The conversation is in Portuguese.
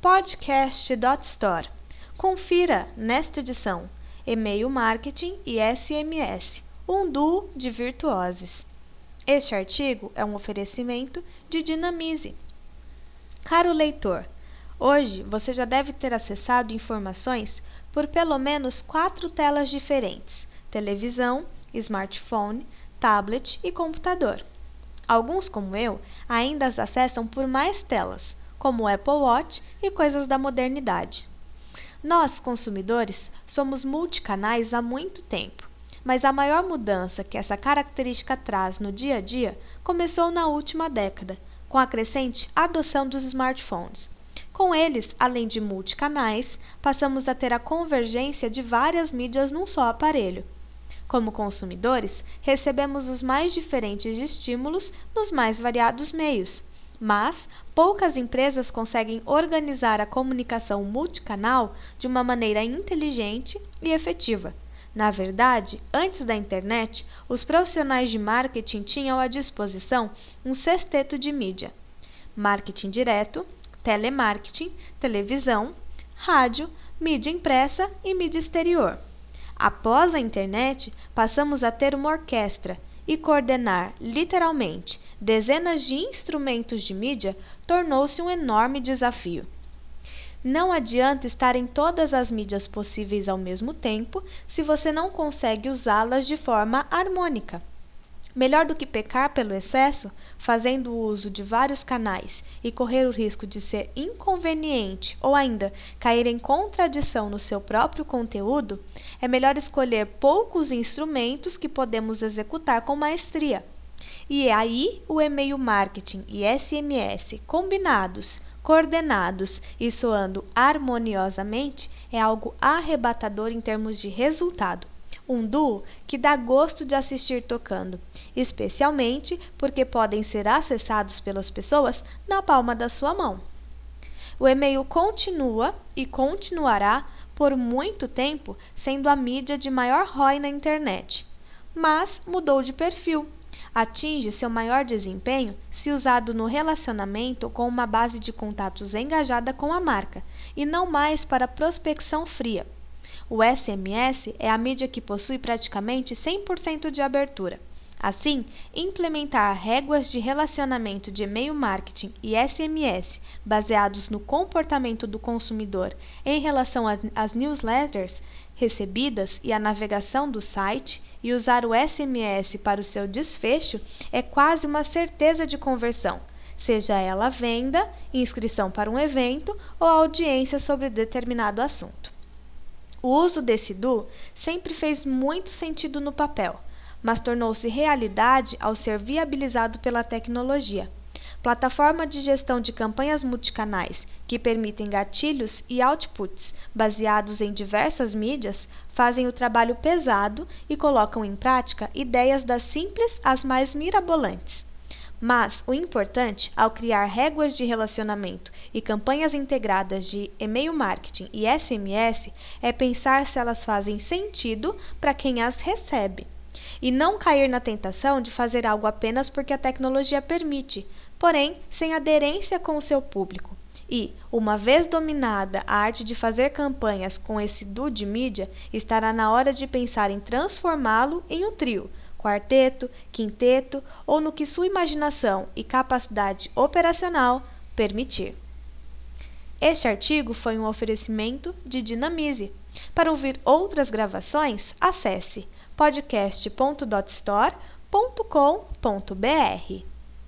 podcast.store. Confira nesta edição e-mail marketing e SMS, um duo de virtuoses. Este artigo é um oferecimento de Dinamize. Caro leitor, hoje você já deve ter acessado informações por pelo menos quatro telas diferentes: televisão, smartphone, tablet e computador. Alguns, como eu, ainda as acessam por mais telas, como o Apple Watch e coisas da modernidade. Nós, consumidores, somos multicanais há muito tempo, mas a maior mudança que essa característica traz no dia a dia começou na última década, com a crescente adoção dos smartphones. Com eles, além de multicanais, passamos a ter a convergência de várias mídias num só aparelho. Como consumidores, recebemos os mais diferentes estímulos nos mais variados meios, mas poucas empresas conseguem organizar a comunicação multicanal de uma maneira inteligente e efetiva. Na verdade, antes da internet, os profissionais de marketing tinham à disposição um sexteto de mídia: marketing direto, telemarketing, televisão, rádio, mídia impressa e mídia exterior. Após a internet, passamos a ter uma orquestra e coordenar, literalmente, dezenas de instrumentos de mídia tornou-se um enorme desafio. Não adianta estar em todas as mídias possíveis ao mesmo tempo se você não consegue usá-las de forma harmônica. Melhor do que pecar pelo excesso, fazendo uso de vários canais e correr o risco de ser inconveniente ou ainda cair em contradição no seu próprio conteúdo, é melhor escolher poucos instrumentos que podemos executar com maestria. E é aí o e-mail marketing e SMS combinados, coordenados e soando harmoniosamente é algo arrebatador em termos de resultado um duo que dá gosto de assistir tocando, especialmente porque podem ser acessados pelas pessoas na palma da sua mão. O e-mail continua e continuará por muito tempo sendo a mídia de maior ROI na internet, mas mudou de perfil. Atinge seu maior desempenho se usado no relacionamento com uma base de contatos engajada com a marca e não mais para prospecção fria. O SMS é a mídia que possui praticamente 100% de abertura. Assim, implementar réguas de relacionamento de e-mail marketing e SMS baseados no comportamento do consumidor em relação às newsletters recebidas e à navegação do site e usar o SMS para o seu desfecho é quase uma certeza de conversão, seja ela venda, inscrição para um evento ou audiência sobre determinado assunto. O uso desse DU sempre fez muito sentido no papel, mas tornou-se realidade ao ser viabilizado pela tecnologia. Plataforma de gestão de campanhas multicanais que permitem gatilhos e outputs baseados em diversas mídias fazem o trabalho pesado e colocam em prática ideias das simples às mais mirabolantes. Mas o importante, ao criar réguas de relacionamento e campanhas integradas de e-mail marketing e SMS, é pensar se elas fazem sentido para quem as recebe. E não cair na tentação de fazer algo apenas porque a tecnologia permite, porém sem aderência com o seu público. E, uma vez dominada a arte de fazer campanhas com esse duo de mídia, estará na hora de pensar em transformá-lo em um trio quarteto, quinteto ou no que sua imaginação e capacidade operacional permitir. Este artigo foi um oferecimento de Dinamize. Para ouvir outras gravações, acesse podcast.dotstore.com.br.